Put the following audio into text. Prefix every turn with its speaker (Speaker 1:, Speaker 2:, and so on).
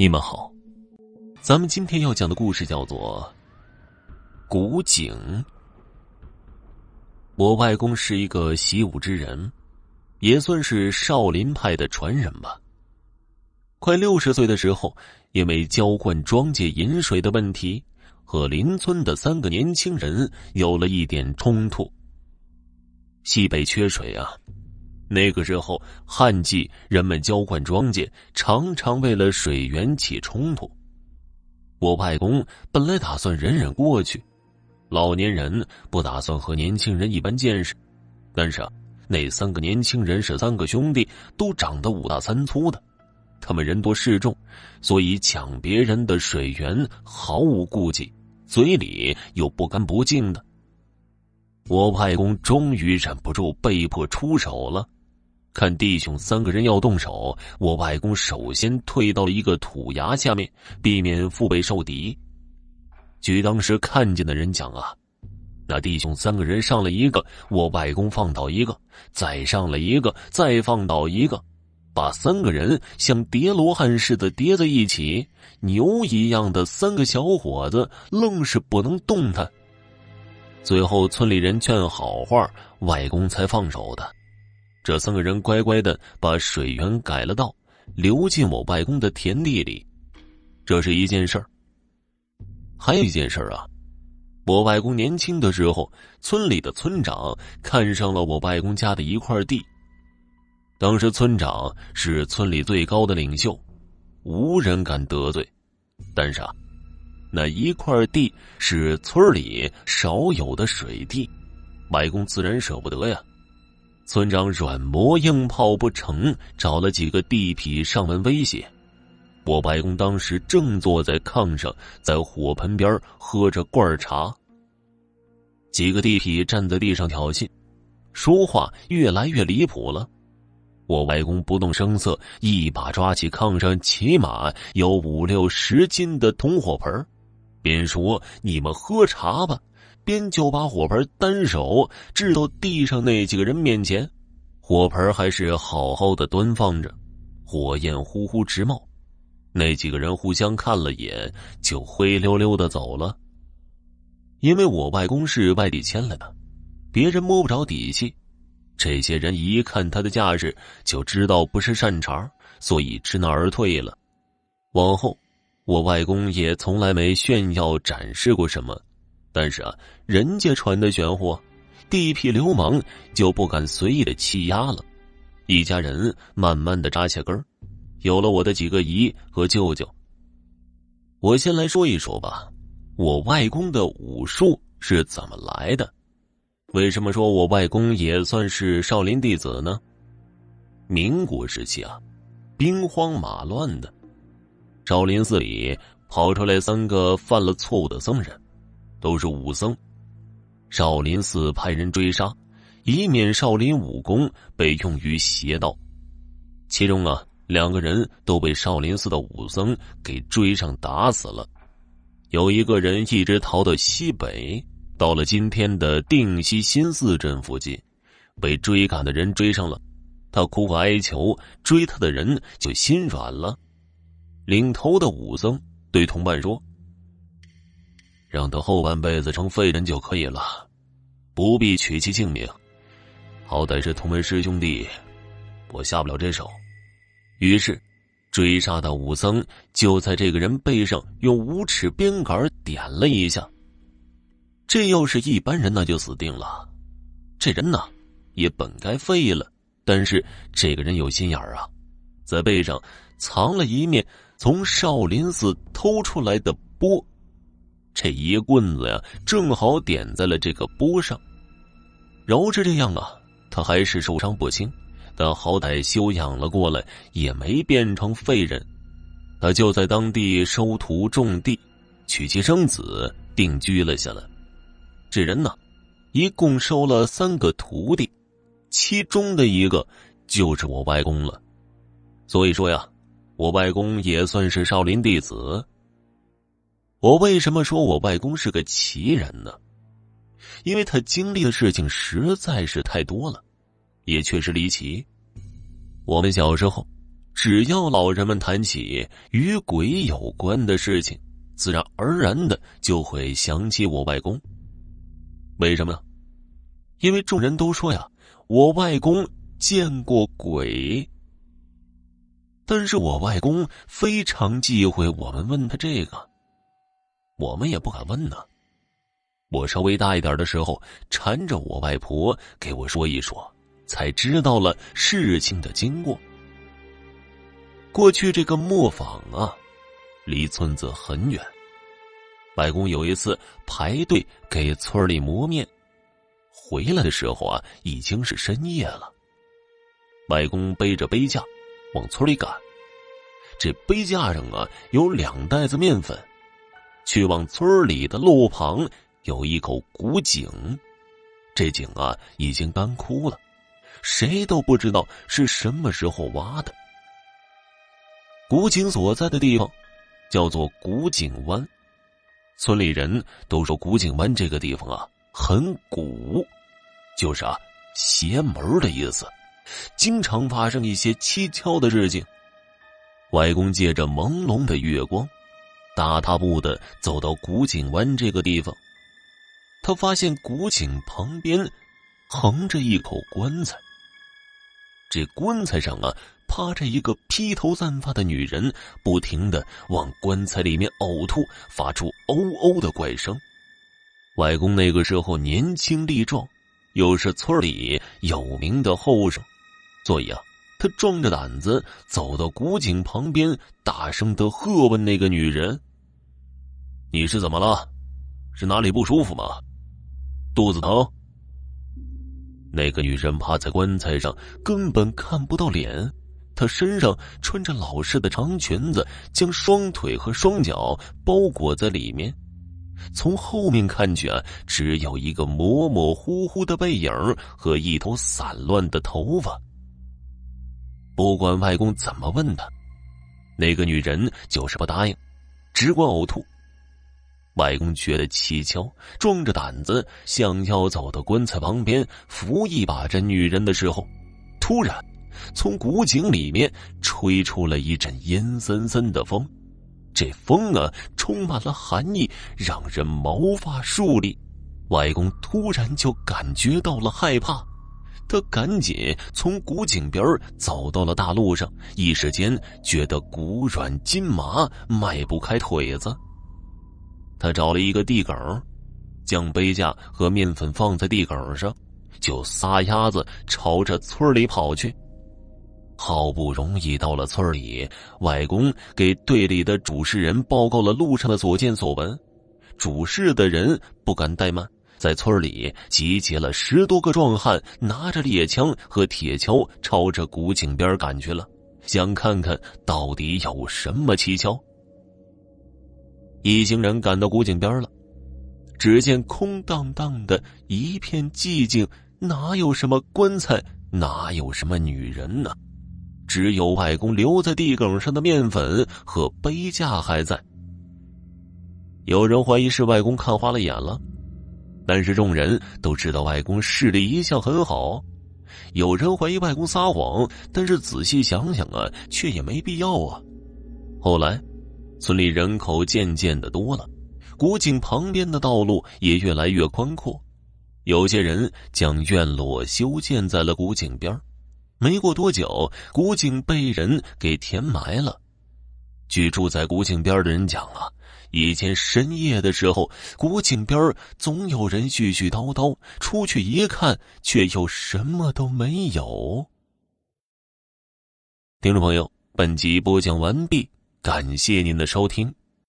Speaker 1: 你们好，咱们今天要讲的故事叫做《古井》。我外公是一个习武之人，也算是少林派的传人吧。快六十岁的时候，因为浇灌庄稼饮水的问题，和邻村的三个年轻人有了一点冲突。西北缺水啊。那个时候旱季，人们浇灌庄稼常常为了水源起冲突。我外公本来打算忍忍过去，老年人不打算和年轻人一般见识。但是啊，那三个年轻人是三个兄弟，都长得五大三粗的，他们人多势众，所以抢别人的水源毫无顾忌，嘴里又不干不净的。我外公终于忍不住，被迫出手了。看弟兄三个人要动手，我外公首先退到了一个土崖下面，避免腹背受敌。据当时看见的人讲啊，那弟兄三个人上了一个，我外公放倒一个，再上了一个，再放倒一个，把三个人像叠罗汉似的叠在一起，牛一样的三个小伙子愣是不能动弹。最后村里人劝好话，外公才放手的。这三个人乖乖的把水源改了道，流进我外公的田地里，这是一件事儿。还有一件事儿啊，我外公年轻的时候，村里的村长看上了我外公家的一块地。当时村长是村里最高的领袖，无人敢得罪。但是啊，那一块地是村里少有的水地，外公自然舍不得呀。村长软磨硬泡不成，找了几个地痞上门威胁。我外公当时正坐在炕上，在火盆边喝着罐茶。几个地痞站在地上挑衅，说话越来越离谱了。我外公不动声色，一把抓起炕上起码有五六十斤的铜火盆，边说：“你们喝茶吧。”边就把火盆单手掷到地上那几个人面前，火盆还是好好的端放着，火焰呼呼直冒。那几个人互相看了眼，就灰溜溜的走了。因为我外公是外地迁来的，别人摸不着底细，这些人一看他的架势，就知道不是善茬，所以知难而退了。往后，我外公也从来没炫耀展示过什么。但是啊，人家传的玄乎，地痞流氓就不敢随意的欺压了。一家人慢慢的扎下根有了我的几个姨和舅舅。我先来说一说吧，我外公的武术是怎么来的？为什么说我外公也算是少林弟子呢？民国时期啊，兵荒马乱的，少林寺里跑出来三个犯了错误的僧人。都是武僧，少林寺派人追杀，以免少林武功被用于邪道。其中啊，两个人都被少林寺的武僧给追上打死了。有一个人一直逃到西北，到了今天的定西新寺镇附近，被追赶的人追上了，他苦苦哀求，追他的人就心软了。领头的武僧对同伴说。让他后半辈子成废人就可以了，不必取其性命。好歹是同门师兄弟，我下不了这手。于是，追杀的武僧就在这个人背上用五尺鞭杆点了一下。这要是一般人，那就死定了。这人呢，也本该废了，但是这个人有心眼儿啊，在背上藏了一面从少林寺偷出来的钵。这一棍子呀，正好点在了这个钵上。饶是这样啊，他还是受伤不轻，但好歹休养了过来，也没变成废人。他就在当地收徒种地，娶妻生子，定居了下来。这人呢，一共收了三个徒弟，其中的一个就是我外公了。所以说呀，我外公也算是少林弟子。我为什么说我外公是个奇人呢？因为他经历的事情实在是太多了，也确实离奇。我们小时候，只要老人们谈起与鬼有关的事情，自然而然的就会想起我外公。为什么呢？因为众人都说呀，我外公见过鬼。但是我外公非常忌讳我们问他这个，我们也不敢问呢。我稍微大一点的时候，缠着我外婆给我说一说，才知道了事情的经过。过去这个磨坊啊，离村子很远。外公有一次排队给村里磨面，回来的时候啊，已经是深夜了。外公背着背架往村里赶，这背架上啊有两袋子面粉。去往村里的路旁有一口古井，这井啊已经干枯了，谁都不知道是什么时候挖的。古井所在的地方，叫做古井湾。村里人都说古井湾这个地方啊很古，就是啊邪门的意思，经常发生一些蹊跷的事情。外公借着朦胧的月光，大踏步的走到古井湾这个地方，他发现古井旁边横着一口棺材，这棺材上啊。趴着一个披头散发的女人，不停的往棺材里面呕吐，发出“嗷嗷”的怪声。外公那个时候年轻力壮，又是村里有名的后生，所以啊，他壮着胆子走到古井旁边，大声的喝问那个女人：“你是怎么了？是哪里不舒服吗？肚子疼？”那个女人趴在棺材上，根本看不到脸。她身上穿着老式的长裙子，将双腿和双脚包裹在里面。从后面看去啊，只有一个模模糊糊的背影和一头散乱的头发。不管外公怎么问他，那个女人就是不答应，只管呕吐。外公觉得蹊跷，壮着胆子想要走到棺材旁边扶一把这女人的时候，突然。从古井里面吹出了一阵阴森森的风，这风啊充满了寒意，让人毛发竖立。外公突然就感觉到了害怕，他赶紧从古井边走到了大路上，一时间觉得骨软筋麻，迈不开腿子。他找了一个地埂，将杯架和面粉放在地埂上，就撒丫子朝着村里跑去。好不容易到了村里，外公给队里的主事人报告了路上的所见所闻。主事的人不敢怠慢，在村里集结了十多个壮汉，拿着猎枪和铁锹，朝着古井边赶去了，想看看到底有什么蹊跷。一行人赶到古井边了，只见空荡荡的一片寂静，哪有什么棺材，哪有什么女人呢？只有外公留在地埂上的面粉和杯架还在。有人怀疑是外公看花了眼了，但是众人都知道外公视力一向很好。有人怀疑外公撒谎，但是仔细想想啊，却也没必要啊。后来，村里人口渐渐的多了，古井旁边的道路也越来越宽阔，有些人将院落修建在了古井边没过多久，古井被人给填埋了。据住在古井边的人讲啊，以前深夜的时候，古井边总有人絮絮叨叨，出去一看，却又什么都没有。听众朋友，本集播讲完毕，感谢您的收听。